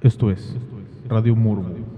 Esto es Radio Morbo.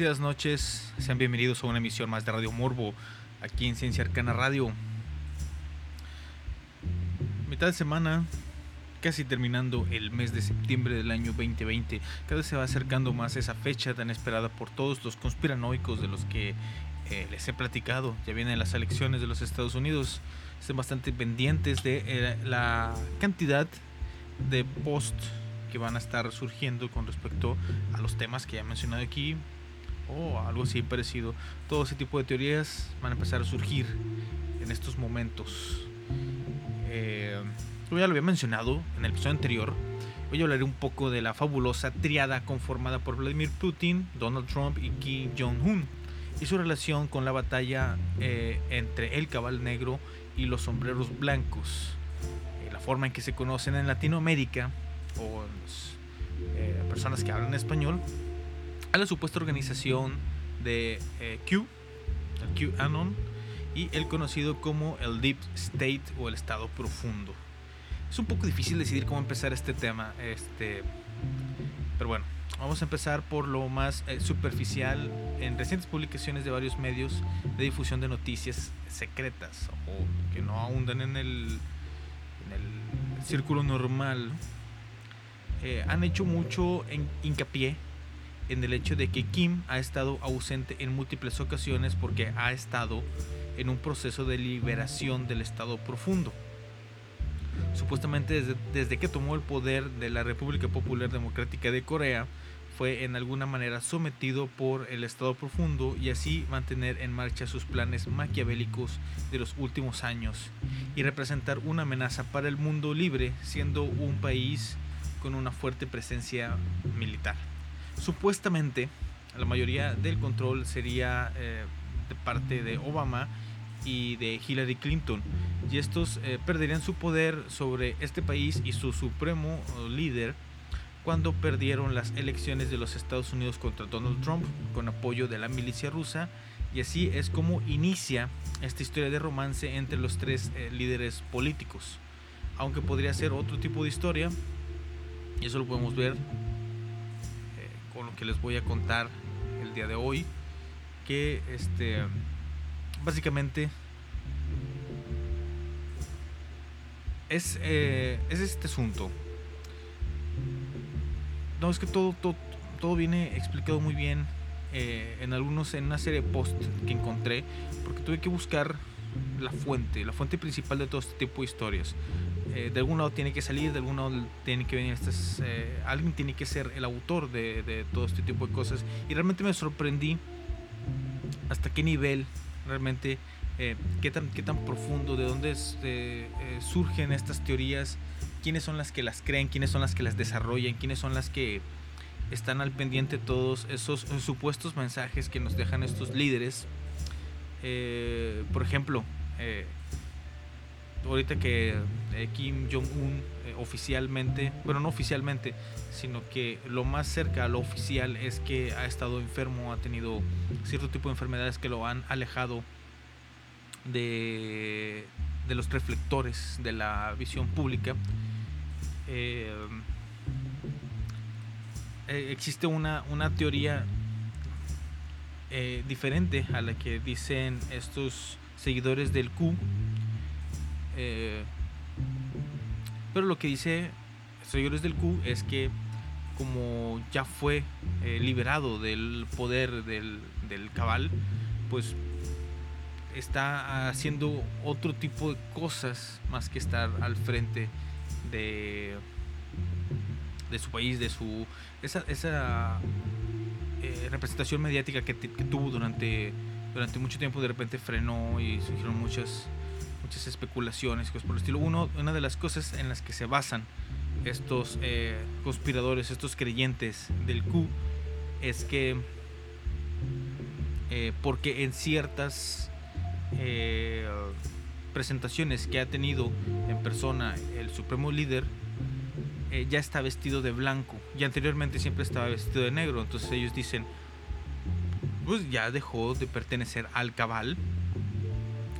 Bendecidas noches, sean bienvenidos a una emisión más de Radio Morbo, aquí en Ciencia Arcana Radio. Mitad de semana, casi terminando el mes de septiembre del año 2020, cada vez se va acercando más esa fecha tan esperada por todos los conspiranoicos de los que eh, les he platicado. Ya vienen las elecciones de los Estados Unidos, estén bastante pendientes de eh, la cantidad de post que van a estar surgiendo con respecto a los temas que ya he mencionado aquí o algo así parecido. Todo ese tipo de teorías van a empezar a surgir en estos momentos. Eh, ya lo había mencionado en el episodio anterior, hoy hablaré un poco de la fabulosa triada conformada por Vladimir Putin, Donald Trump y Kim Jong-un y su relación con la batalla eh, entre el cabal negro y los sombreros blancos. Eh, la forma en que se conocen en Latinoamérica o en los, eh, personas que hablan español a la supuesta organización de eh, Q, el QAnon, y el conocido como el Deep State o el Estado Profundo. Es un poco difícil decidir cómo empezar este tema, este, pero bueno, vamos a empezar por lo más eh, superficial en recientes publicaciones de varios medios de difusión de noticias secretas o que no el en el círculo normal, eh, han hecho mucho en- hincapié en el hecho de que Kim ha estado ausente en múltiples ocasiones porque ha estado en un proceso de liberación del estado profundo. Supuestamente desde, desde que tomó el poder de la República Popular Democrática de Corea, fue en alguna manera sometido por el estado profundo y así mantener en marcha sus planes maquiavélicos de los últimos años y representar una amenaza para el mundo libre siendo un país con una fuerte presencia militar. Supuestamente la mayoría del control sería eh, de parte de Obama y de Hillary Clinton. Y estos eh, perderían su poder sobre este país y su supremo eh, líder cuando perdieron las elecciones de los Estados Unidos contra Donald Trump con apoyo de la milicia rusa. Y así es como inicia esta historia de romance entre los tres eh, líderes políticos. Aunque podría ser otro tipo de historia y eso lo podemos ver con lo que les voy a contar el día de hoy que este básicamente es, eh, es este asunto. No, es que todo, todo, todo viene explicado muy bien eh, en algunos, en una serie de posts que encontré, porque tuve que buscar la fuente, la fuente principal de todo este tipo de historias. Eh, de algún lado tiene que salir, de algún lado tiene que venir estas, eh, alguien tiene que ser el autor de, de todo este tipo de cosas. Y realmente me sorprendí hasta qué nivel realmente, eh, qué, tan, qué tan profundo, de dónde es, eh, surgen estas teorías, quiénes son las que las creen, quiénes son las que las desarrollan, quiénes son las que están al pendiente todos esos supuestos mensajes que nos dejan estos líderes. Eh, por ejemplo, eh, ahorita que eh, Kim Jong-un oficialmente, bueno, no oficialmente, sino que lo más cerca a lo oficial es que ha estado enfermo, ha tenido cierto tipo de enfermedades que lo han alejado de, de los reflectores de la visión pública. Existe una, una teoría eh, diferente a la que dicen estos seguidores del Q. Eh, pero lo que dice seguidores del Q es que como ya fue eh, liberado del poder del, del cabal, pues está haciendo otro tipo de cosas más que estar al frente de, de su país, de su esa, esa eh, representación mediática que, tuvo durante, durante mucho tiempo de repente frenó y surgieron muchas muchas especulaciones cosas por estilo. Uno, una de las cosas en las que se basan estos eh, conspiradores, estos creyentes del Q, es que eh, porque en ciertas presentaciones que ha tenido en persona el supremo líder, eh, ya está vestido de blanco y anteriormente siempre estaba vestido de negro. Entonces ellos dicen, pues ya dejó de pertenecer al cabal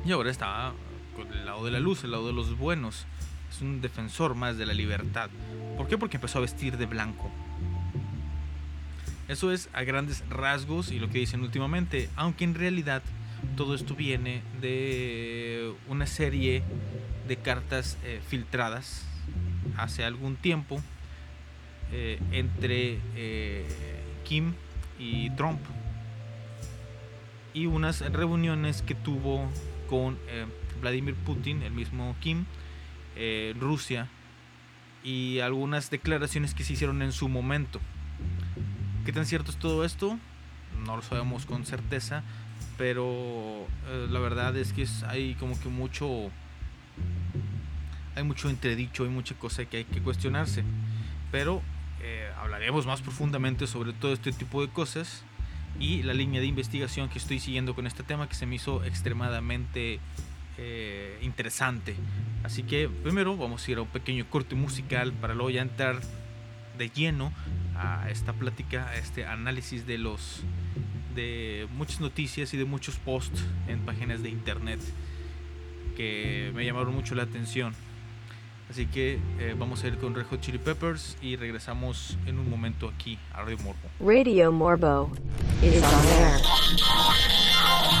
y ahora está con el lado de la luz, el lado de los buenos. Es un defensor más de la libertad. ¿Por qué? Porque empezó a vestir de blanco. Eso es a grandes rasgos y lo que dicen últimamente, aunque en realidad todo esto viene de una serie de cartas eh, filtradas hace algún tiempo eh, entre eh, Kim y Trump y unas reuniones que tuvo con eh, Vladimir Putin, el mismo Kim, Rusia y algunas declaraciones que se hicieron en su momento. ¿Qué tan cierto es todo esto? No lo sabemos con certeza, pero la verdad es que hay como que mucho hay mucho entredicho, hay mucha cosa que hay que cuestionarse. Pero eh, hablaremos más profundamente sobre todo este tipo de cosas y la línea de investigación que estoy siguiendo con este tema que se me hizo extremadamente eh, interesante. Así que primero vamos a ir a un pequeño corte musical para luego ya entrar de lleno a esta plática, a este análisis de los de muchas noticias y de muchos posts en páginas de internet que me llamaron mucho la atención. Así que eh, vamos a ir con Red Hot Chili Peppers y regresamos en un momento aquí a Radio Morbo. Radio Morbo is on air.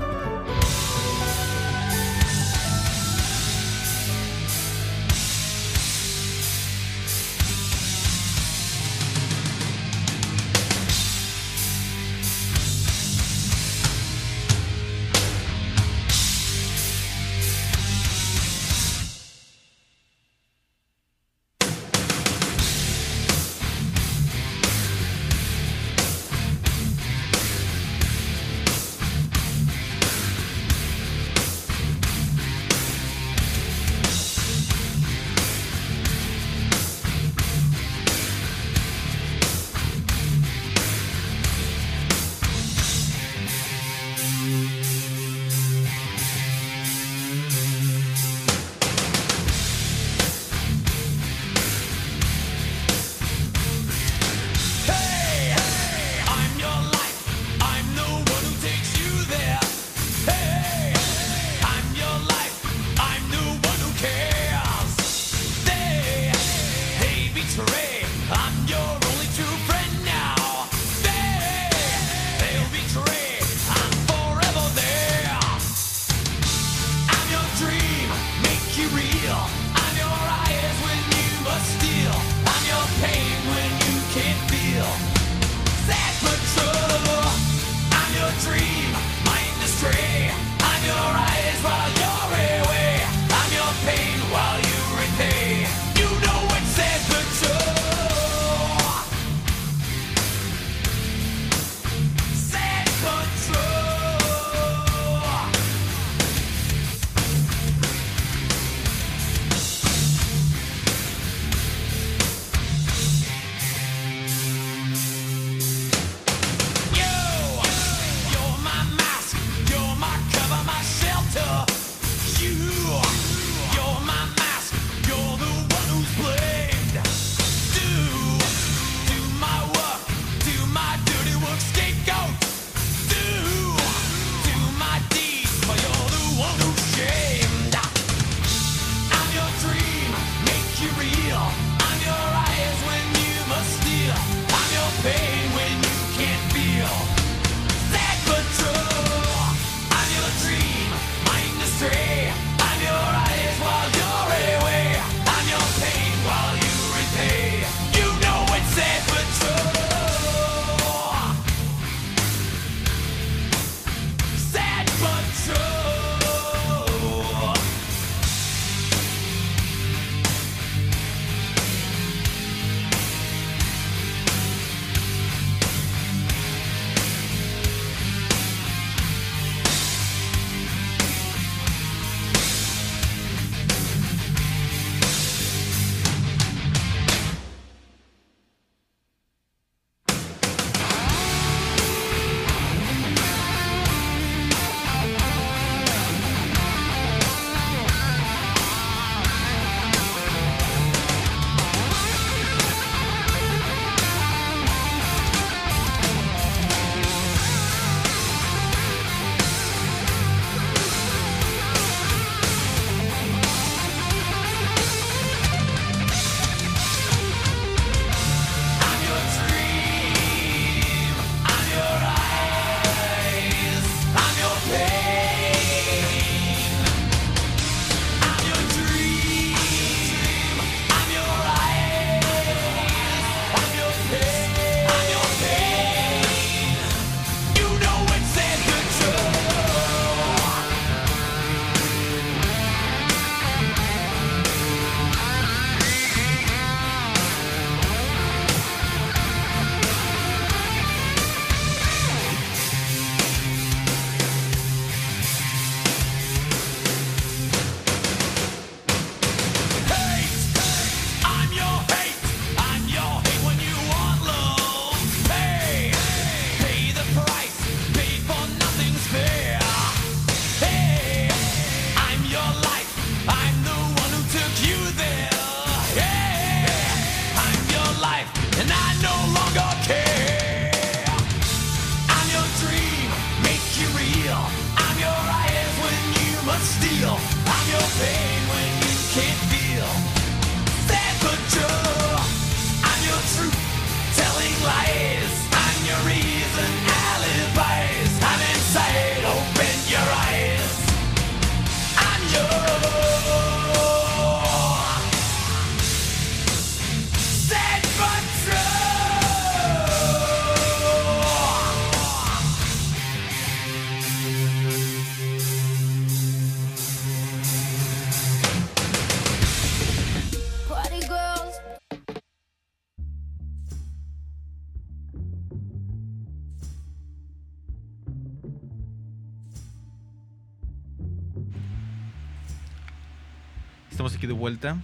vuelta.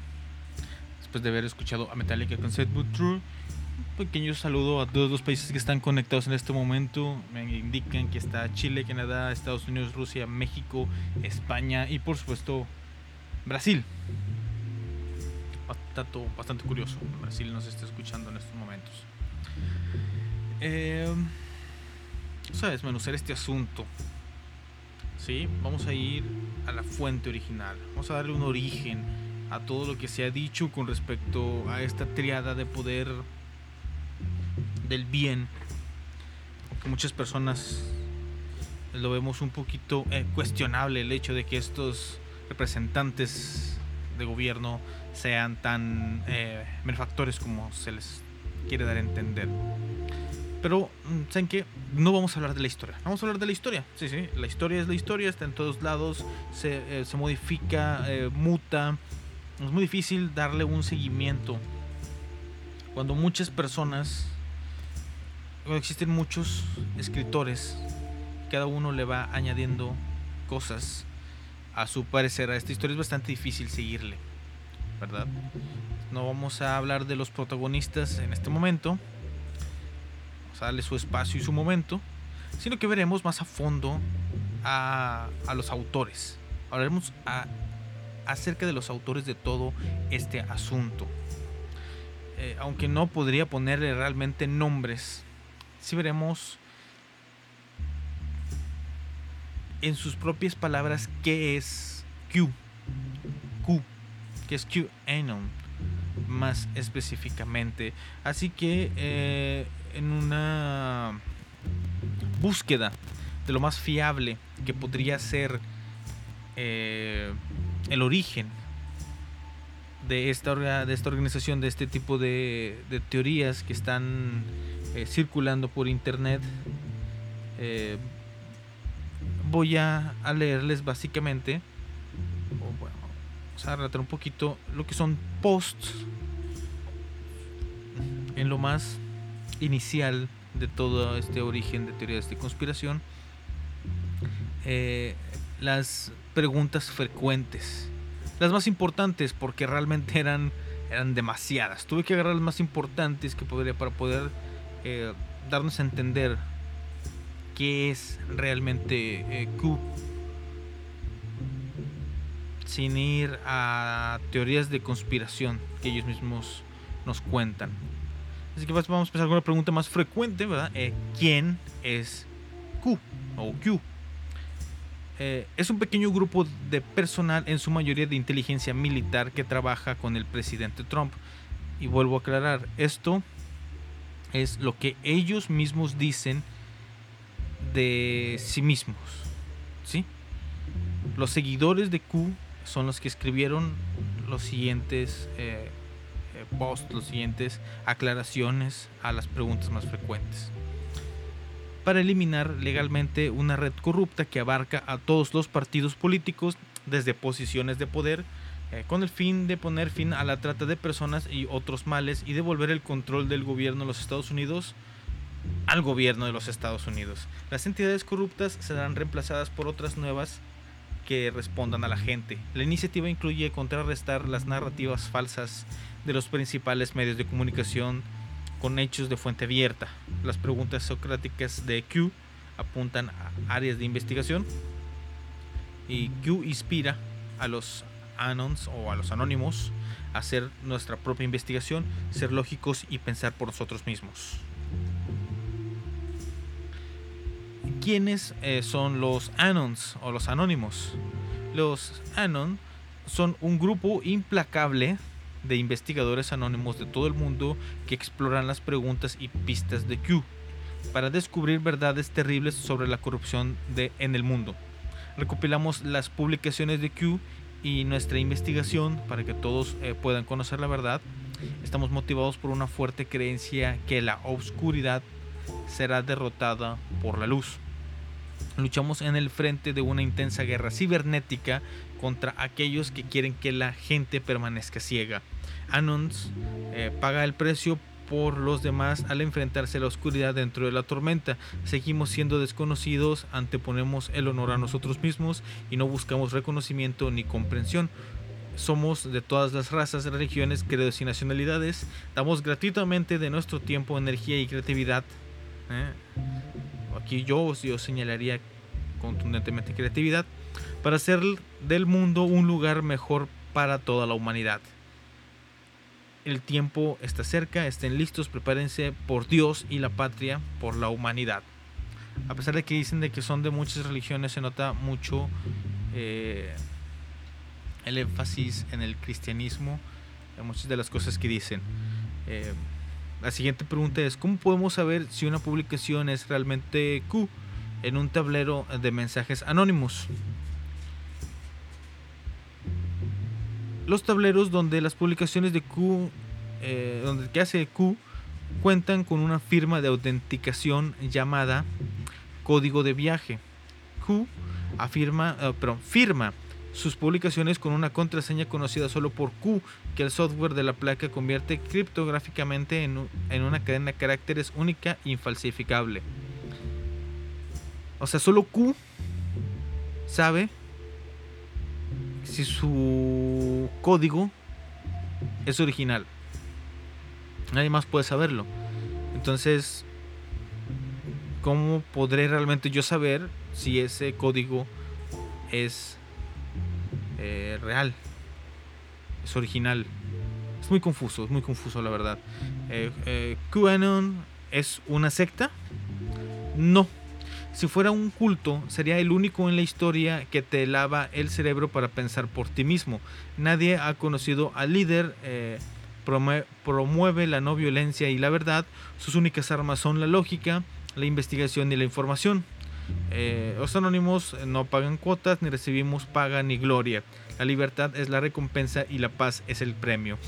Después de haber escuchado a Metallica con Set But True. Un pequeño saludo a todos los países que están conectados en este momento. Me indican que está Chile, Canadá, Estados Unidos, Rusia, México, España y por supuesto Brasil. Bastante, bastante curioso. Brasil nos está escuchando en estos momentos. Eh, vamos a este asunto. ¿sí? Vamos a ir a la fuente original. Vamos a darle un origen a todo lo que se ha dicho con respecto a esta triada de poder del bien. Que muchas personas lo vemos un poquito eh, cuestionable el hecho de que estos representantes de gobierno sean tan eh, benefactores como se les quiere dar a entender. Pero, ¿saben qué? No vamos a hablar de la historia. Vamos a hablar de la historia. Sí, sí. La historia es la historia, está en todos lados, se, eh, se modifica, eh, muta. Es muy difícil darle un seguimiento. Cuando muchas personas, cuando existen muchos escritores, cada uno le va añadiendo cosas a su parecer a esta historia es bastante difícil seguirle, ¿verdad? No vamos a hablar de los protagonistas en este momento, vamos a darle su espacio y su momento, sino que veremos más a fondo a, a los autores. Hablaremos a- acerca de los autores de todo este asunto. Eh, aunque no podría ponerle realmente nombres, sí veremos en sus propias palabras qué es Q. Q. Que es QAnon. Más específicamente. Así que eh, en una búsqueda de lo más fiable que podría ser eh, el origen de esta, orga- de esta organización, de este tipo de, teorías que están eh, circulando por internet, eh, voy a, a leerles básicamente, o bueno, vamos a relatar un poquito lo que son posts en lo más inicial de todo este origen de teorías de conspiración, eh, las preguntas frecuentes, las más importantes porque realmente eran, eran demasiadas. Tuve que agarrar las más importantes que podría para poder eh, darnos a entender qué es realmente eh, Q sin ir a teorías de conspiración que ellos mismos nos cuentan. Así que pues, vamos a empezar con la pregunta más frecuente, ¿verdad? Eh, ¿Quién es Q o Q? Eh, es un pequeño grupo de personal, en su mayoría de inteligencia militar, que trabaja con el presidente Trump. Y vuelvo a aclarar, esto es lo que ellos mismos dicen de sí mismos. ¿sí? Los seguidores de Q son los que escribieron los siguientes eh, eh, posts, los siguientes aclaraciones a las preguntas más frecuentes. Para eliminar legalmente una red corrupta que abarca a todos los partidos políticos desde posiciones de poder, eh, con el fin de poner fin a la trata de personas y otros males y devolver el control del gobierno de los Estados Unidos al gobierno de los Estados Unidos. Las entidades corruptas serán reemplazadas por otras nuevas que respondan a la gente. La iniciativa incluye contrarrestar las narrativas falsas de los principales medios de comunicación con hechos de fuente abierta. Las preguntas socráticas de Q apuntan a áreas de investigación y Q inspira a los anons o a los anónimos a hacer nuestra propia investigación, ser lógicos y pensar por nosotros mismos. ¿Quiénes eh, son los Anons o los Anónimos? Los Anon son un grupo implacable de investigadores anónimos de todo el mundo que exploran las preguntas y pistas de Q para descubrir verdades terribles sobre la corrupción en el mundo. Recopilamos las publicaciones de Q y nuestra investigación para que todos eh, puedan conocer la verdad. Estamos motivados por una fuerte creencia que la oscuridad será derrotada por la luz. Luchamos en el frente de una intensa guerra cibernética contra aquellos que quieren que la gente permanezca ciega. Anons eh, paga el precio por los demás al enfrentarse a la oscuridad dentro de la tormenta. Seguimos siendo desconocidos, anteponemos el honor a nosotros mismos y no buscamos reconocimiento ni comprensión. somos de todas las razas, religiones, credos y nacionalidades. Damos gratuitamente de nuestro tiempo, energía y creatividad. ¿eh? Aquí yo, yo señalaría contundentemente creatividad para hacer del mundo un lugar mejor para toda la humanidad. El tiempo está cerca, estén listos, prepárense por Dios y la patria, por la humanidad. A pesar de que dicen de que son de muchas religiones, se nota mucho eh, el énfasis en el cristianismo, en muchas de las cosas que dicen. Eh, la siguiente pregunta es, ¿cómo podemos saber si una publicación es realmente Q en un tablero de mensajes anónimos? Los tableros donde las publicaciones de Q, eh, donde que hace Q, cuentan con una firma de autenticación llamada código de viaje. Q afirma, eh, perdón, firma sus publicaciones con una contraseña conocida solo por Q, que el software de la placa convierte criptográficamente en, un- en una cadena de caracteres única e infalsificable. O sea, solo Q sabe si su código es original. Nadie más puede saberlo. Entonces, ¿cómo podré realmente yo saber si ese código es eh, real? Es original. Es muy confuso, es muy confuso la verdad. Eh, eh, es una secta? No. Si fuera un culto, sería el único en la historia que te lava el cerebro para pensar por ti mismo. Nadie ha conocido al líder, eh, promue- promueve la no violencia y la verdad. Sus únicas armas son la lógica, la investigación y la información. Eh, los anónimos no pagan cuotas, ni recibimos paga ni gloria. La libertad es la recompensa y la paz es el premio.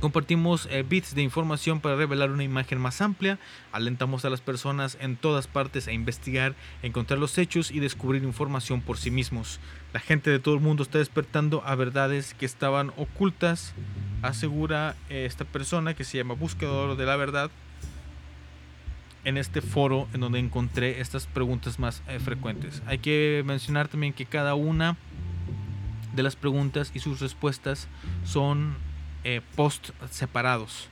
Compartimos eh, bits de información para revelar una imagen más amplia. Alentamos a las personas en todas partes a investigar, encontrar los hechos y descubrir información por sí mismos. La gente de todo el mundo está despertando a verdades que estaban ocultas, asegura eh, esta persona que se llama Buscador de la Verdad en este foro en donde encontré estas preguntas más eh, frecuentes. Hay que mencionar también que cada una de las preguntas y sus respuestas son eh, post separados.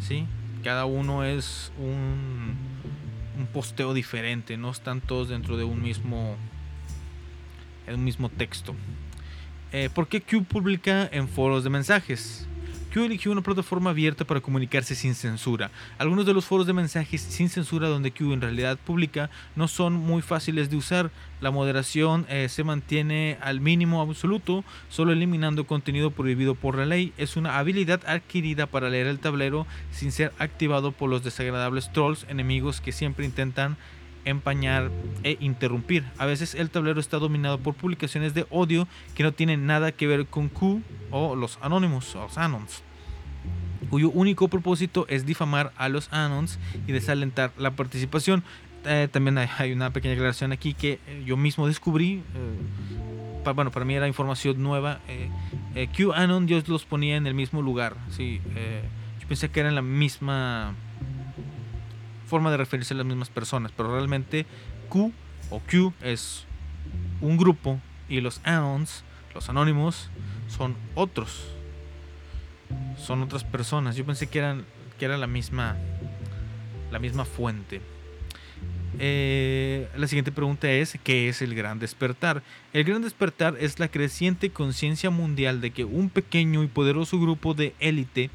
¿sí? Cada uno es un, un posteo diferente, no están todos dentro de un mismo, un mismo texto. Eh, ¿Por qué Q publica en foros de mensajes? Q eligió una plataforma abierta para comunicarse sin censura. Algunos de los foros de mensajes sin censura donde Q en realidad publica no son muy fáciles de usar. La moderación eh, se mantiene al mínimo absoluto, solo eliminando contenido prohibido por la ley. Es una habilidad adquirida para leer el tablero sin ser activado por los desagradables trolls enemigos que siempre intentan empañar e interrumpir. A veces el tablero está dominado por publicaciones de odio que no tienen nada que ver con Q o los anónimos o los anons cuyo único propósito es difamar a los anons y desalentar la participación. Eh, también hay, hay una pequeña aclaración aquí que eh, yo mismo descubrí. eh, bueno, para mí era información nueva. eh, eh, QAnon yo los ponía en el mismo lugar. Sí, eh, yo pensé que eran la misma forma de referirse a las mismas personas, pero realmente Q o Q es un grupo y los anons, los anónimos, son otros. Son otras personas. Yo pensé que eran que era la misma la misma fuente. Eh, la siguiente pregunta es ¿qué es el gran despertar? El gran despertar es la creciente conciencia mundial de que un pequeño y poderoso grupo de élite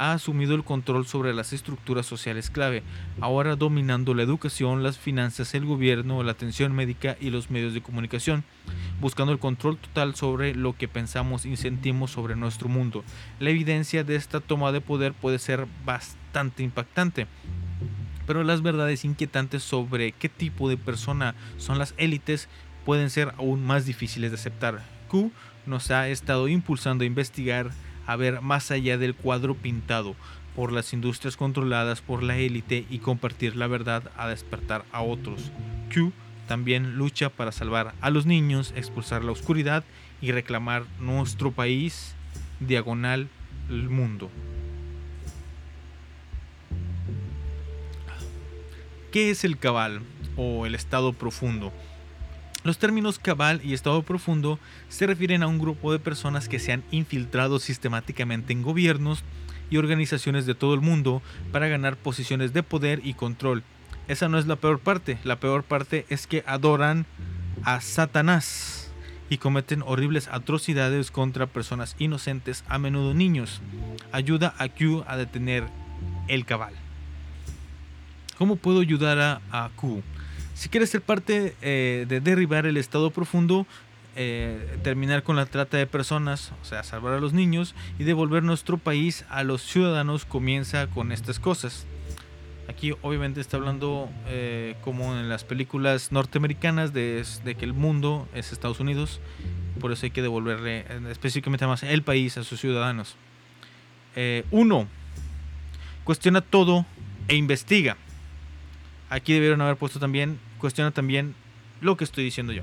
ha asumido el control sobre las estructuras sociales clave, ahora dominando la educación, las finanzas, el gobierno, la atención médica y los medios de comunicación, buscando el control total sobre lo que pensamos y sentimos sobre nuestro mundo. La evidencia de esta toma de poder puede ser bastante impactante, pero las verdades inquietantes sobre qué tipo de persona son las élites pueden ser aún más difíciles de aceptar. Q nos ha estado impulsando a investigar a ver más allá del cuadro pintado por las industrias controladas por la élite y compartir la verdad a despertar a otros. Q también lucha para salvar a los niños, expulsar la oscuridad y reclamar nuestro país diagonal el mundo. ¿Qué es el cabal o el estado profundo? Los términos cabal y estado profundo se refieren a un grupo de personas que se han infiltrado sistemáticamente en gobiernos y organizaciones de todo el mundo para ganar posiciones de poder y control. Esa no es la peor parte, la peor parte es que adoran a Satanás y cometen horribles atrocidades contra personas inocentes, a menudo niños. Ayuda a Q a detener el cabal. ¿Cómo puedo ayudar a, Q? Si quieres ser parte eh, de derribar el estado profundo, eh, terminar con la trata de personas, o sea, salvar a los niños y devolver nuestro país a los ciudadanos, comienza con estas cosas. Aquí obviamente está hablando eh, como en las películas norteamericanas de, que el mundo es Estados Unidos, por eso hay que devolverle específicamente más el país a sus ciudadanos. Uno, cuestiona todo e investiga. Aquí debieron haber puesto también, cuestiona también lo que estoy diciendo yo.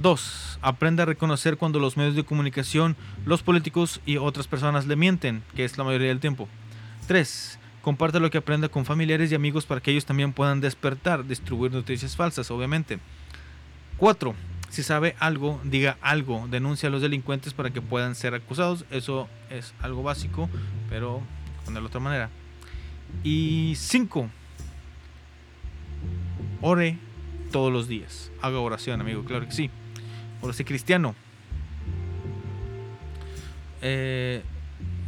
2. Aprenda a reconocer cuando los medios de comunicación, los políticos y otras personas le mienten, que es la mayoría del tiempo. 3. Comparta lo que aprenda con familiares y amigos para que ellos también puedan despertar, distribuir noticias falsas, obviamente. 4. Si sabe algo, diga algo, denuncia a los delincuentes para que puedan ser acusados. Eso es algo básico, pero ponerlo de otra manera. Y 5. Ore todos los días. Haga oración, amigo, claro que sí. Por ese cristiano. Eh,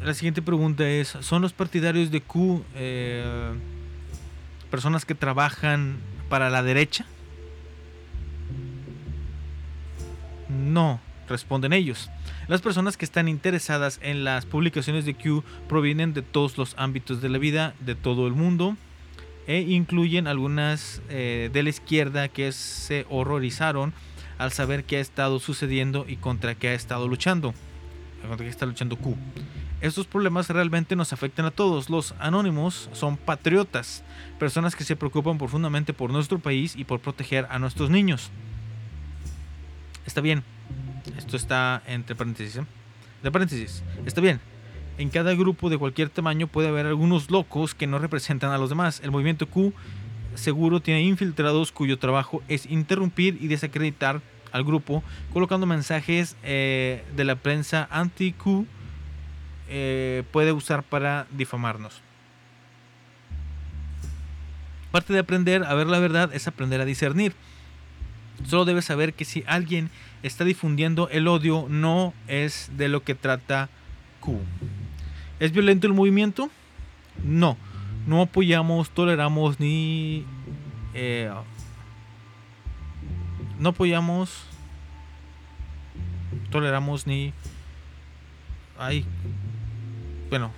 la siguiente pregunta es: ¿Son los partidarios de Q eh, personas que trabajan para la derecha? No, responden ellos. Las personas que están interesadas en las publicaciones de Q provienen de todos los ámbitos de la vida, de todo el mundo, e incluyen algunas eh, de la izquierda que se horrorizaron al saber qué ha estado sucediendo y contra qué ha estado luchando. Contra qué está luchando Q. Estos problemas realmente nos afectan a todos. Los anónimos son patriotas, personas que se preocupan profundamente por nuestro país y por proteger a nuestros niños. Está bien. Esto está entre paréntesis. ¿eh? De paréntesis. Está bien. En cada grupo de cualquier tamaño puede haber algunos locos que no representan a los demás. El movimiento Q seguro tiene infiltrados cuyo trabajo es interrumpir y desacreditar al grupo colocando mensajes eh, de la prensa anti-Q eh, puede usar para difamarnos. Parte de aprender a ver la verdad es aprender a discernir. Solo debes saber que si alguien está difundiendo el odio no es de lo que trata Q. ¿Es violento el movimiento? No. No apoyamos, toleramos ni... eh, no apoyamos, toleramos ni... Ay, bueno,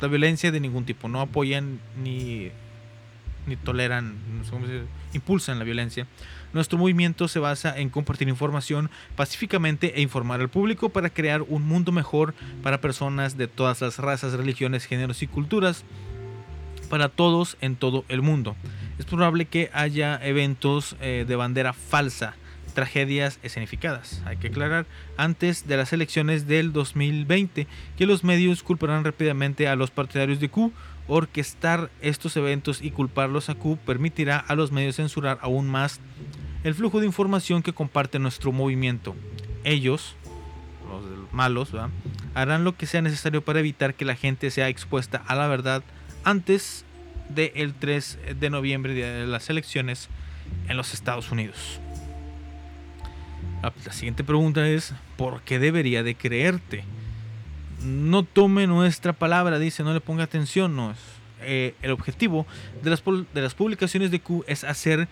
la violencia de ningún tipo. No apoyan ni, ni toleran, impulsan la violencia. Nuestro movimiento se basa en compartir información pacíficamente e informar al público para crear un mundo mejor para personas de todas las razas, religiones, géneros y culturas, para todos en todo el mundo. Es probable que haya eventos eh, de bandera falsa, tragedias escenificadas. Hay que aclarar antes de las elecciones del 2020 que los medios culparán rápidamente a los partidarios de Q. Orquestar estos eventos y culparlos a Q permitirá a los medios censurar aún más el flujo de información que comparte nuestro movimiento. Ellos, los malos, harán lo que sea necesario para evitar que la gente sea expuesta a la verdad antes del 3 de noviembre de las elecciones en los Estados Unidos. Ah, La siguiente pregunta es, ¿por qué debería de creerte? No tome nuestra palabra, dice, no le ponga atención, no es. eh, el objetivo de las, de las publicaciones de Q es hacer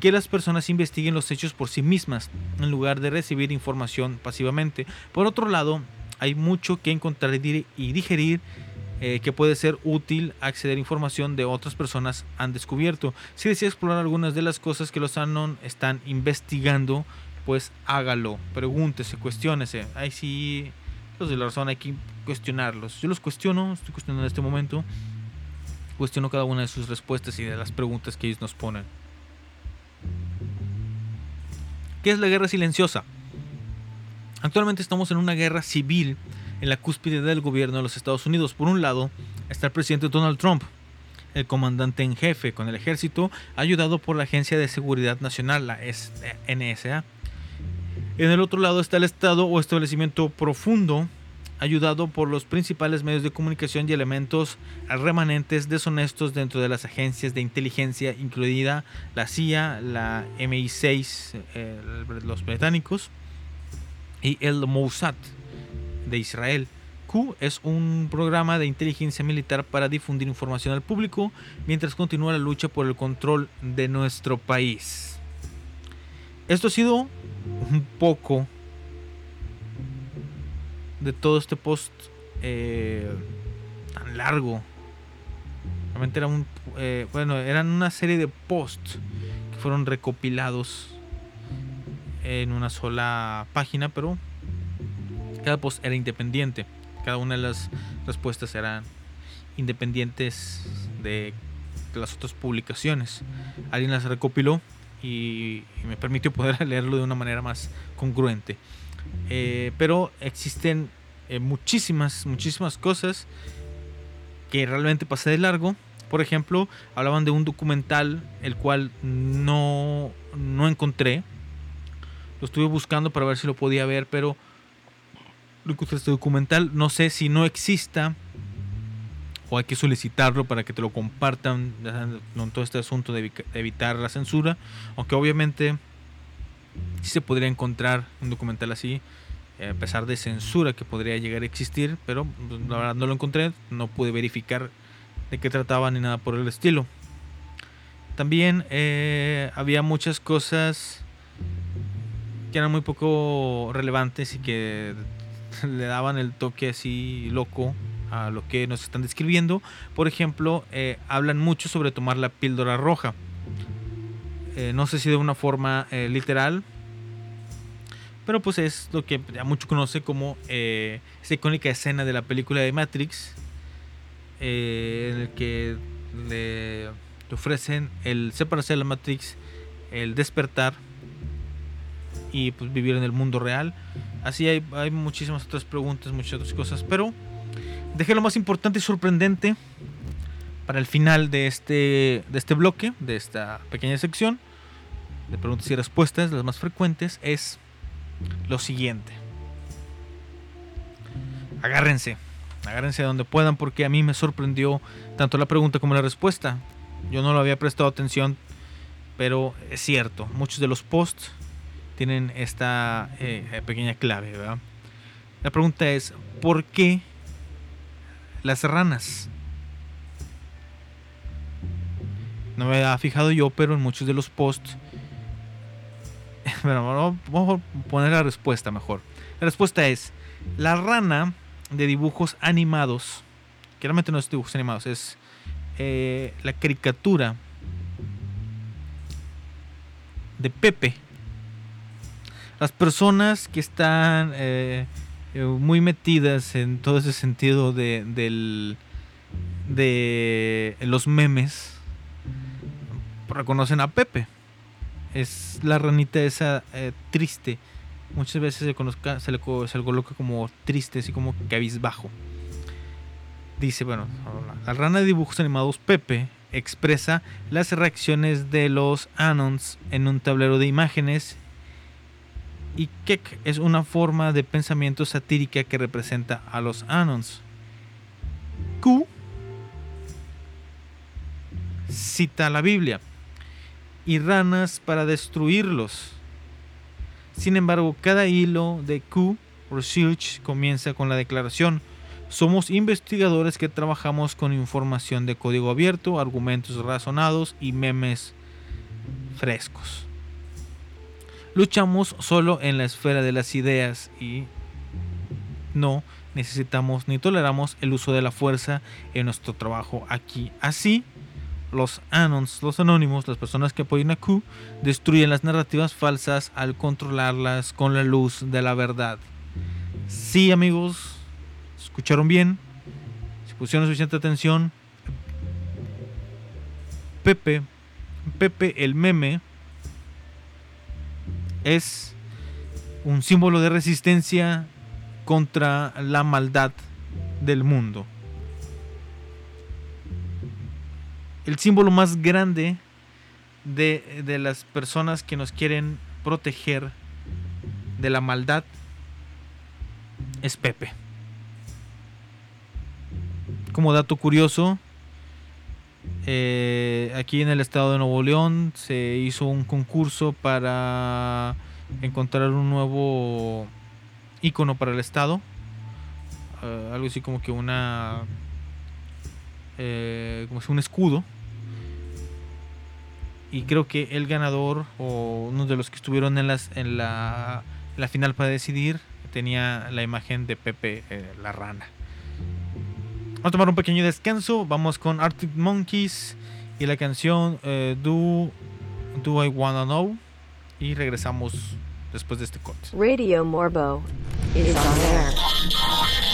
que las personas investiguen los hechos por sí mismas, en lugar de recibir información pasivamente. Por otro lado, hay mucho que encontrar y digerir eh, que puede ser útil acceder a información de otras personas han descubierto. Si desea explorar algunas de las cosas que los Anon están investigando, pues hágalo, pregúntese, cuestiónese. Ahí sí, los de la razón hay que cuestionarlos. Yo los cuestiono, estoy cuestionando en este momento. Cuestiono cada una de sus respuestas y de las preguntas que ellos nos ponen. ¿Qué es la guerra silenciosa? Actualmente estamos en una guerra civil en la cúspide del gobierno de los Estados Unidos. Por un lado está el presidente Donald Trump. el comandante en jefe con el ejército, ayudado por la Agencia de Seguridad Nacional, la S- NSA. En el otro lado está el Estado o establecimiento profundo, ayudado por los principales medios de comunicación y elementos remanentes deshonestos dentro de las agencias de inteligencia, incluida la CIA, la MI6, eh, los británicos, y el Mossad de Israel. Q es un programa de inteligencia militar para difundir información al público mientras continúa la lucha por el control de nuestro país. Esto ha sido un poco de todo este post eh, tan largo. Realmente era un. eh, bueno, eran una serie de posts que fueron recopilados en una sola página, pero cada post era independiente. Cada una de las respuestas eran independientes de las otras publicaciones. Alguien las recopiló y, me permitió poder leerlo de una manera más congruente. Eh, pero existen eh, muchísimas, muchísimas cosas que realmente pasé de largo. Por ejemplo, hablaban de un documental el cual no, no encontré. Lo estuve buscando para ver si lo podía ver, pero no encontré este documental. No sé si no exista o hay que solicitarlo para que te lo compartan con todo este asunto de evitar la censura. Aunque obviamente sí se podría encontrar un documental así, eh, a pesar de censura que podría llegar a existir, pero pues, la verdad no lo encontré, no pude verificar de qué trataba ni nada por el estilo. También eh, había muchas cosas que eran muy poco relevantes y que le daban el toque así loco a lo que nos están describiendo. Por ejemplo, eh, hablan mucho sobre tomar la píldora roja. Eh, no sé si de una forma eh, literal, pero pues es lo que ya mucho conoce como esa icónica escena de la película de Matrix, en el que le ofrecen el separarse de la Matrix, el despertar y pues vivir en el mundo real. Así hay, hay muchísimas otras preguntas, muchas otras cosas, pero dejé lo más importante y sorprendente para el final de este, de este bloque, de esta pequeña sección de preguntas y respuestas, las más frecuentes, es lo siguiente. Agárrense, agárrense de donde puedan porque a mí me sorprendió tanto la pregunta como la respuesta. Yo no lo había prestado atención, pero es cierto, muchos de los posts tienen esta eh, pequeña clave. La pregunta es, ¿por qué las ranas? No me había fijado yo, pero en muchos de los posts bueno, vamos a poner la respuesta mejor. La respuesta es: la rana de dibujos animados, que realmente no es dibujos animados, es eh, la caricatura de Pepe. Las personas que están eh, muy metidas en todo ese sentido de, del, de los memes reconocen a Pepe es la ranita esa eh, triste. Muchas veces se, conozca, se, le, se le coloca como triste, así como cabizbajo. Dice, bueno, la rana de dibujos animados Pepe expresa las reacciones de los Anons en un tablero de imágenes y Kek es una forma de pensamiento satírica que representa a los Anons. Q cita la Biblia y ranas para destruirlos. Sin embargo, cada hilo de Q Research comienza con la declaración: Somos investigadores que trabajamos con información de código abierto, argumentos razonados y memes frescos. Luchamos solo en la esfera de las ideas y no necesitamos ni toleramos el uso de la fuerza en nuestro trabajo aquí. Así, los anons, los anónimos, las personas que apoyan a Q, destruyen las narrativas falsas al controlarlas con la luz de la verdad. Sí, amigos, escucharon bien, si pusieron suficiente atención, Pepe, Pepe el meme, es un símbolo de resistencia contra la maldad del mundo. el símbolo más grande de, de las personas que nos quieren proteger de la maldad es Pepe. Como dato curioso, eh, aquí en el estado de Nuevo León se hizo un concurso para encontrar un nuevo icono para el estado. Eh, algo así como que una. eh, como si un escudo. Y creo que el ganador o uno de los que estuvieron en, las, en, la, la final para decidir tenía la imagen de Pepe la rana. Vamos a tomar un pequeño descanso. Vamos con Arctic Monkeys y la canción eh, Do, Do I Wanna Know. Y regresamos después de este corte. Radio Morbo is on air.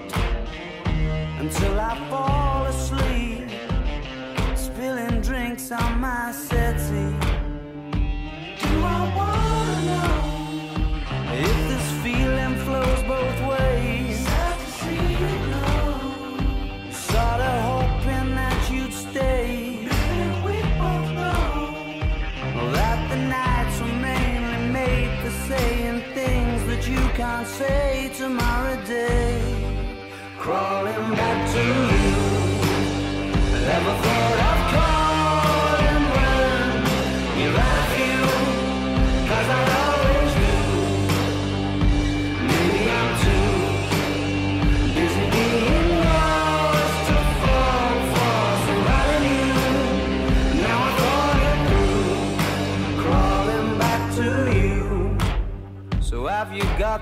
until I fall asleep, spilling drinks on my settee. Do I wanna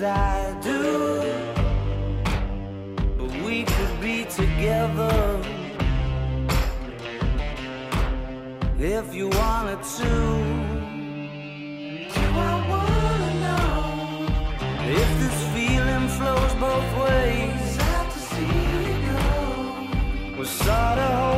as I do. But we could be together if you wanted to. Do I wanna know if this feeling flows both ways? We're sorta hoping that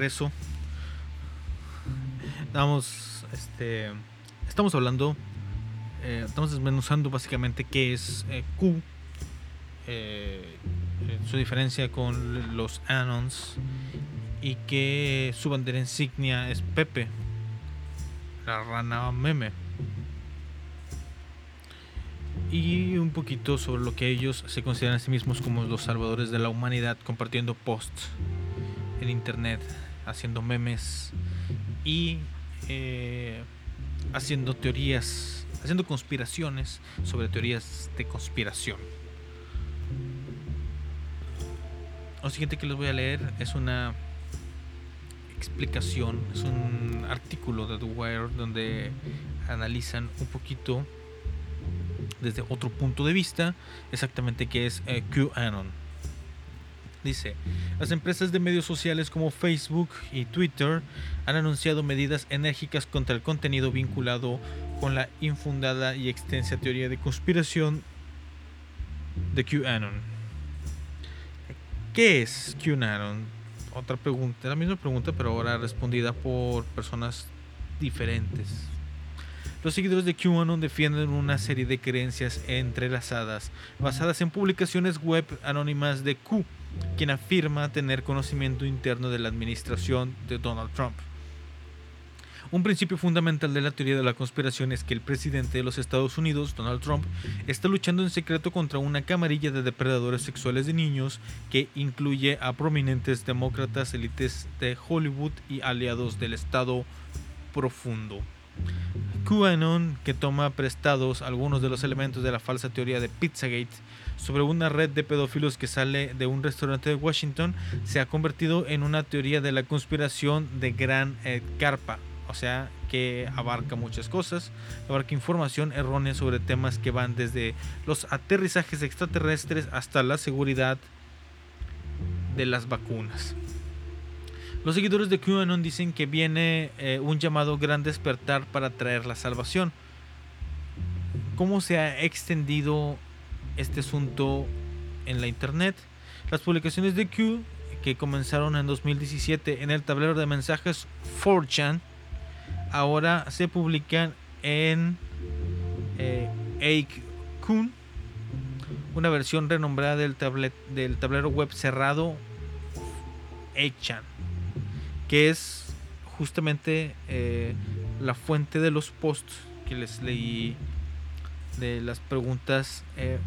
regreso. Estamos, este, estamos hablando, eh, estamos desmenuzando básicamente qué es eh, Q, eh, su diferencia con los Anons y que su bandera insignia es Pepe, la rana meme. Y un poquito sobre lo que ellos se consideran a sí mismos como los salvadores de la humanidad, compartiendo posts en internet, haciendo memes y eh, haciendo teorías, haciendo conspiraciones sobre teorías de conspiración. Lo siguiente que les voy a leer es una explicación, es un artículo de The Wire donde analizan un poquito desde otro punto de vista exactamente qué es eh, QAnon. Dice, las empresas de medios sociales como Facebook y Twitter han anunciado medidas enérgicas contra el contenido vinculado con la infundada y extensa teoría de conspiración de QAnon. ¿Qué es QAnon? Otra pregunta, la misma pregunta, pero ahora respondida por personas diferentes. Los seguidores de QAnon defienden una serie de creencias entrelazadas, basadas en publicaciones web anónimas de Q, quien afirma tener conocimiento interno de la administración de Donald Trump. Un principio fundamental de la teoría de la conspiración es que el presidente de los Estados Unidos, Donald Trump, está luchando en secreto contra una camarilla de depredadores sexuales de niños que incluye a prominentes demócratas, élites de Hollywood y aliados del Estado profundo. QAnon, que toma prestados algunos de los elementos de la falsa teoría de Pizzagate sobre una red de pedófilos que sale de un restaurante de Washington, se ha convertido en una teoría de la conspiración de gran carpa, o sea, que abarca muchas cosas, abarca información errónea sobre temas que van desde los aterrizajes extraterrestres hasta la seguridad de las vacunas. Los seguidores de QAnon dicen que viene eh, un llamado gran despertar para traer la salvación. ¿Cómo se ha extendido este asunto en la internet? Las publicaciones de Q, que comenzaron en 2017 en el tablero de mensajes 4chan, ahora se publican en eh, Aikun, una versión renombrada del, tablero web cerrado 8chan que es justamente eh, la fuente de los posts que les leí de las preguntas eh,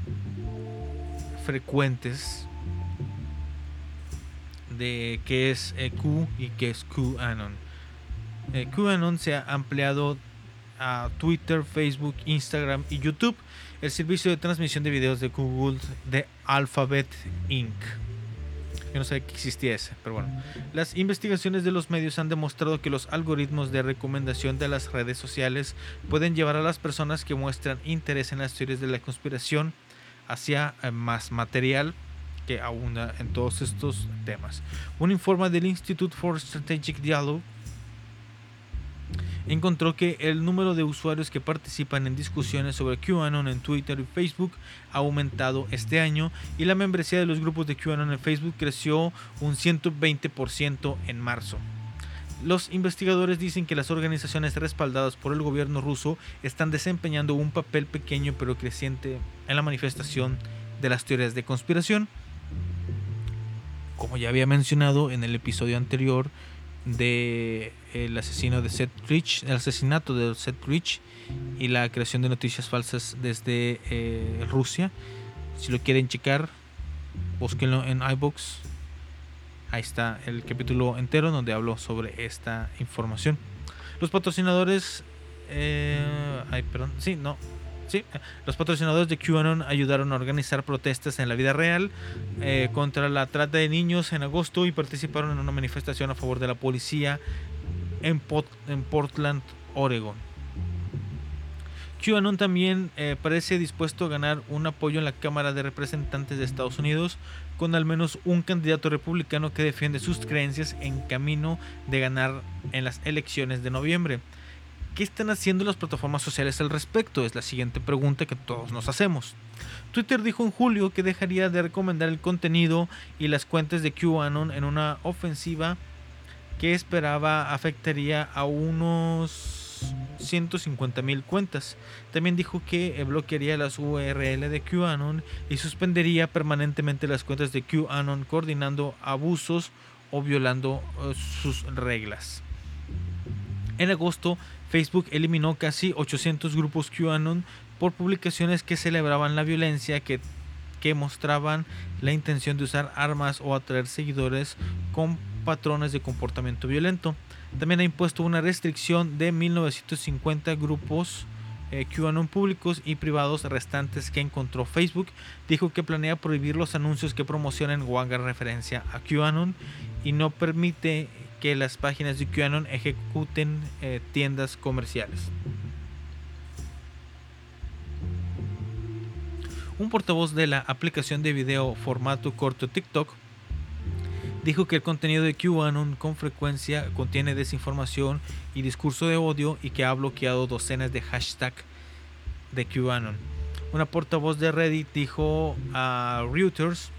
frecuentes de qué es eh, Q y qué es QAnon. Eh, QAnon se ha ampliado a Twitter, Facebook, Instagram y YouTube, el servicio de transmisión de videos de Google de Alphabet Inc. Yo no sabía que existía ese, pero bueno. Las investigaciones de los medios han demostrado que los algoritmos de recomendación de las redes sociales pueden llevar a las personas que muestran interés en las teorías de la conspiración hacia eh, más material que abunda en todos estos temas. Un informe del Institute for Strategic Dialogue encontró que el número de usuarios que participan en discusiones sobre QAnon en Twitter y Facebook ha aumentado este año y la membresía de los grupos de QAnon en Facebook creció un 120% en marzo. Los investigadores dicen que las organizaciones respaldadas por el gobierno ruso están desempeñando un papel pequeño pero creciente en la manifestación de las teorías de conspiración. Como ya había mencionado en el episodio anterior, de el asesino de Seth Rich, el asesinato de Seth Rich y la creación de noticias falsas desde eh, Rusia. Si lo quieren checar, búsquenlo en iBooks. Ahí está el capítulo entero donde hablo sobre esta información. Los patrocinadores, eh, ay, perdón, sí, no, Los patrocinadores de QAnon ayudaron a organizar protestas en la vida real eh, contra la trata de niños en agosto y participaron en una manifestación a favor de la policía en Portland, Oregon. QAnon también eh, parece dispuesto a ganar un apoyo en la Cámara de Representantes de Estados Unidos con al menos un candidato republicano que defiende sus creencias en camino de ganar en las elecciones de noviembre. ¿Qué están haciendo las plataformas sociales al respecto? Es la siguiente pregunta que todos nos hacemos. Twitter dijo en julio que dejaría de recomendar el contenido y las cuentas de QAnon en una ofensiva que esperaba afectaría a unos 150 mil cuentas. También dijo que eh, bloquearía las URL de QAnon y suspendería permanentemente las cuentas de QAnon coordinando abusos o violando eh, sus reglas. En agosto, Facebook eliminó casi 800 grupos QAnon por publicaciones que celebraban la violencia, que, que mostraban la intención de usar armas o atraer seguidores con patrones de comportamiento violento. También ha impuesto una restricción de 1950 grupos eh, QAnon públicos y privados restantes que encontró Facebook. Dijo que planea prohibir los anuncios que promocionen o hagan referencia a QAnon y no permite que las páginas de QAnon ejecuten eh, tiendas comerciales. Un portavoz de la aplicación de video formato corto TikTok dijo que el contenido de QAnon con frecuencia contiene desinformación y discurso de odio y que ha bloqueado docenas de hashtags de QAnon. Una portavoz de Reddit dijo a Reuters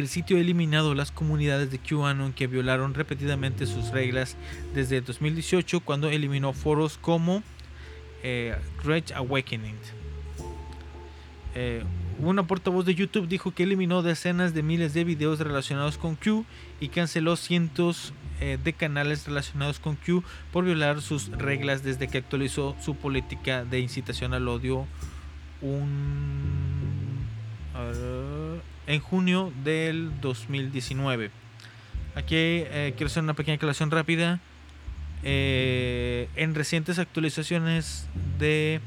el sitio ha eliminado las comunidades de QAnon que violaron repetidamente sus reglas desde 2018 cuando eliminó foros como eh, Great Awakening. Eh, una portavoz de YouTube dijo que eliminó decenas de miles de videos relacionados con Q y canceló cientos eh, de canales relacionados con Q por violar sus reglas desde que actualizó su política de incitación al odio un, en junio del 2019. Aquí eh, quiero hacer una pequeña aclaración rápida. Eh, en recientes actualizaciones de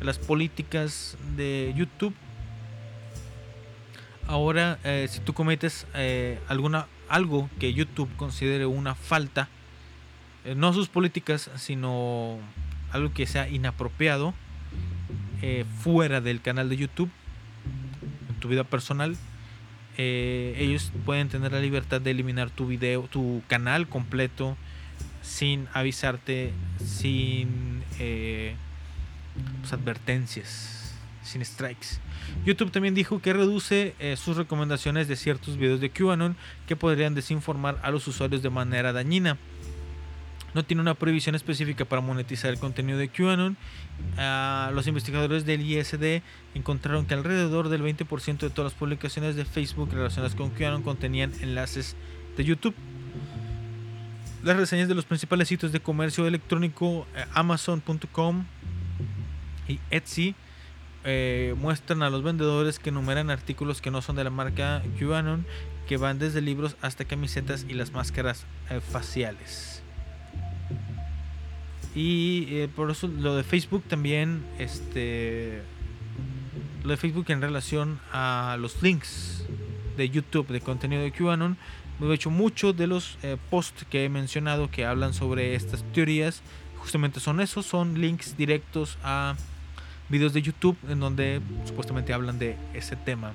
las políticas de YouTube, ahora eh, si tú cometes alguna algo que YouTube considere una falta, no sus políticas, sino algo que sea inapropiado fuera del canal de YouTube, en tu vida personal, eh, ellos pueden tener la libertad de eliminar tu video, tu canal completo, sin avisarte, sin eh, pues, advertencias, sin strikes. YouTube también dijo que reduce eh, sus recomendaciones de ciertos videos de QAnon que podrían desinformar a los usuarios de manera dañina. No tiene una prohibición específica para monetizar el contenido de QAnon. Los investigadores del ISD encontraron que alrededor del 20% de todas las publicaciones de Facebook relacionadas con QAnon contenían enlaces de YouTube. Las reseñas de los principales sitios de comercio electrónico eh, Amazon.com y Etsy eh, muestran a los vendedores que enumeran artículos que no son de la marca QAnon, que van desde libros hasta camisetas y las máscaras eh, faciales. Y eh, por eso lo de Facebook también, este, lo de Facebook en relación a los links de YouTube de contenido de QAnon, de hecho muchos de los eh, posts que he mencionado que hablan sobre estas teorías, justamente son esos, son links directos a videos de YouTube en donde supuestamente hablan de ese tema.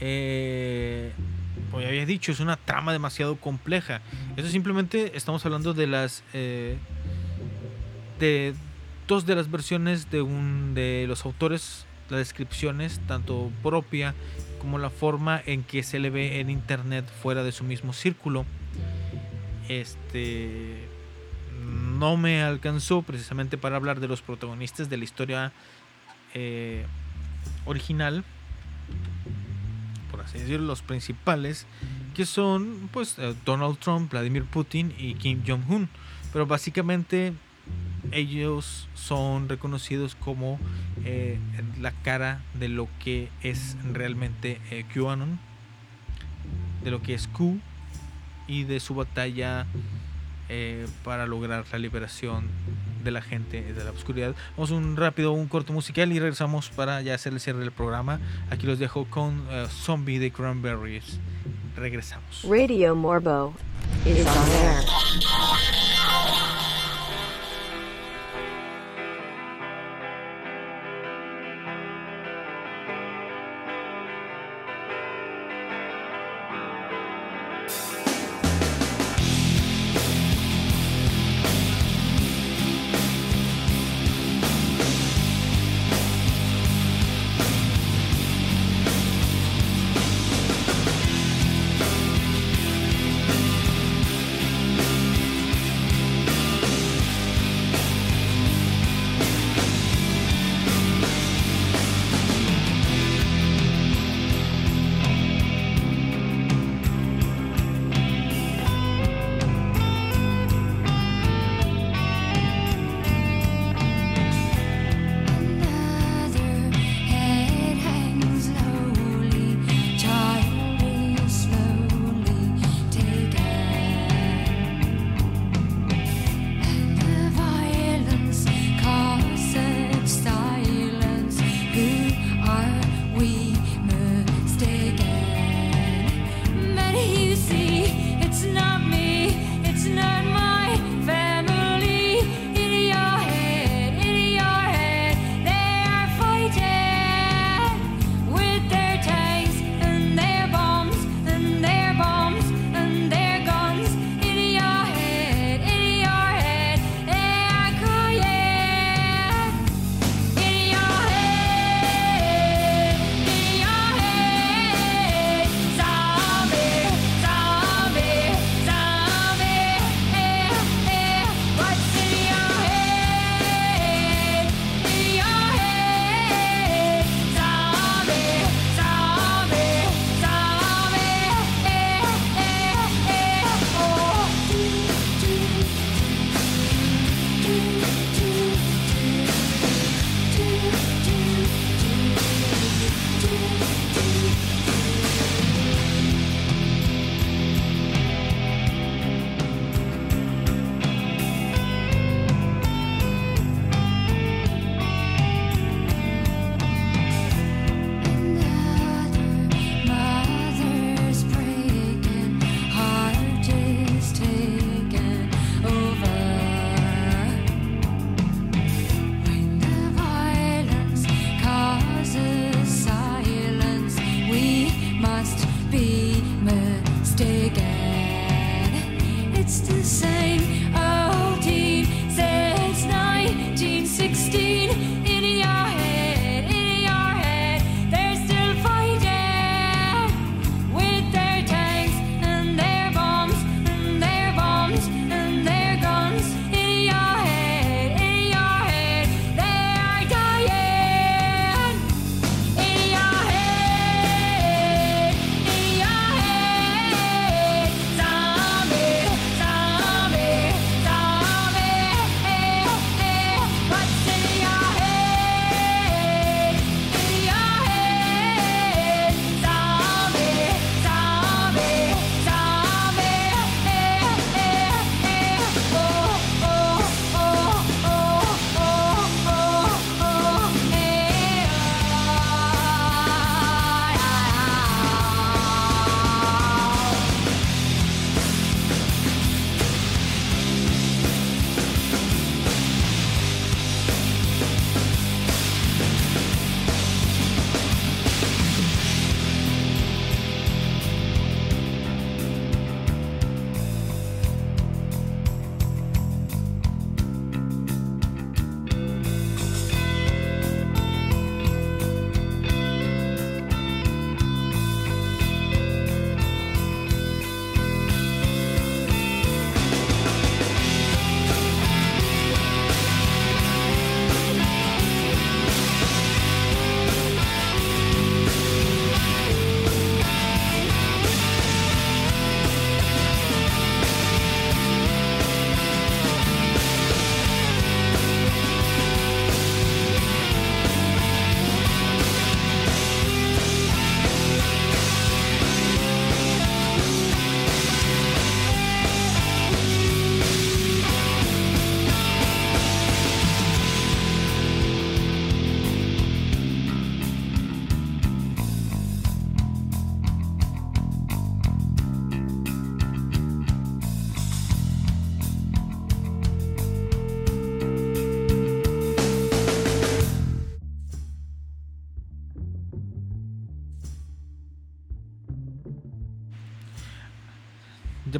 Eh, como ya había dicho, es una trama demasiado compleja. Eso simplemente estamos hablando de las eh, de dos de las versiones de un de los autores, las descripciones, tanto propia como la forma en que se le ve en internet fuera de su mismo círculo. Este no me alcanzó precisamente para hablar de los protagonistas de la historia eh, original, así decirlo, los principales, que son pues eh, Donald Trump, Vladimir Putin y Kim Jong-un. Pero básicamente ellos son reconocidos como eh, la cara de lo que es realmente eh, QAnon, de lo que es Q y de su batalla eh, para lograr la liberación de la gente de la oscuridad. Vamos un rápido, un corto musical y regresamos para ya hacer el cierre del programa. Aquí los dejo con eh, Zombie de Cranberries. Regresamos. Radio Morbo is on air.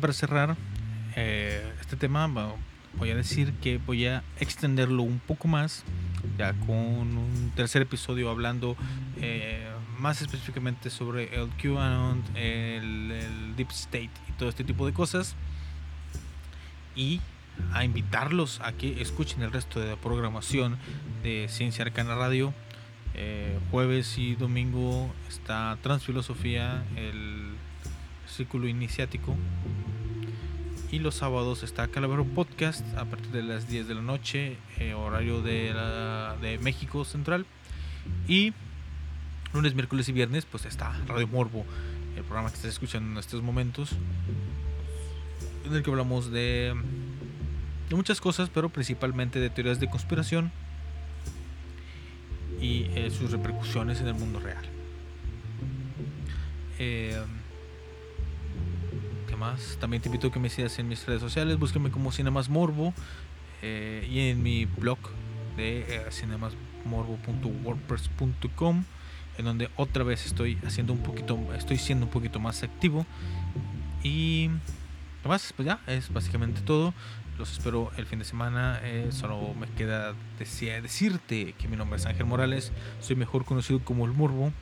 Para cerrar eh, este tema, voy a decir que voy a extenderlo un poco más, ya con un tercer episodio hablando eh, más específicamente sobre el QAnon, el, el Deep State y todo este tipo de cosas. Y a invitarlos a que escuchen el resto de la programación de Ciencia Arcana Radio. Eh, jueves y domingo está Transfilosofía, el círculo iniciático. Y los sábados está Calavero Podcast a partir de las 10 de la noche, eh, horario de, la- de México Central. Y lunes, miércoles y viernes, pues está Radio Morbo, el programa que estás escuchando en estos momentos. En el que hablamos de, muchas cosas, pero principalmente de teorías de conspiración y eh, sus repercusiones en el mundo real. Eh, También te invito a que me sigas en mis redes sociales. Búsqueme como Cinemas Morbo eh, y en mi blog de eh, cinemasmorbo.wordpress.com en donde otra vez estoy haciendo un poquito, estoy siendo un poquito más activo y además pues ya es básicamente todo. Los espero el fin de semana. eh, solo me queda decir- decirte que mi nombre es Ángel Morales. Soy mejor conocido como el Morbo.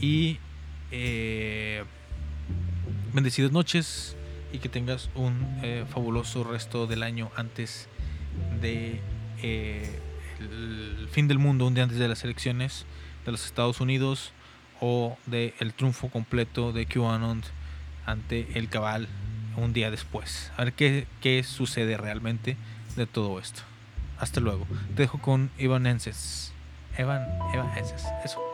Y eh, bendecidas noches y que tengas un eh, fabuloso resto del año antes de eh, el fin del mundo, un día antes de las elecciones de los Estados Unidos o de el triunfo completo de QAnon ante el cabal un día después. A ver qué, qué sucede realmente de todo esto. Hasta luego. Te dejo con Evanenses. Evan, Evanenses. Eso.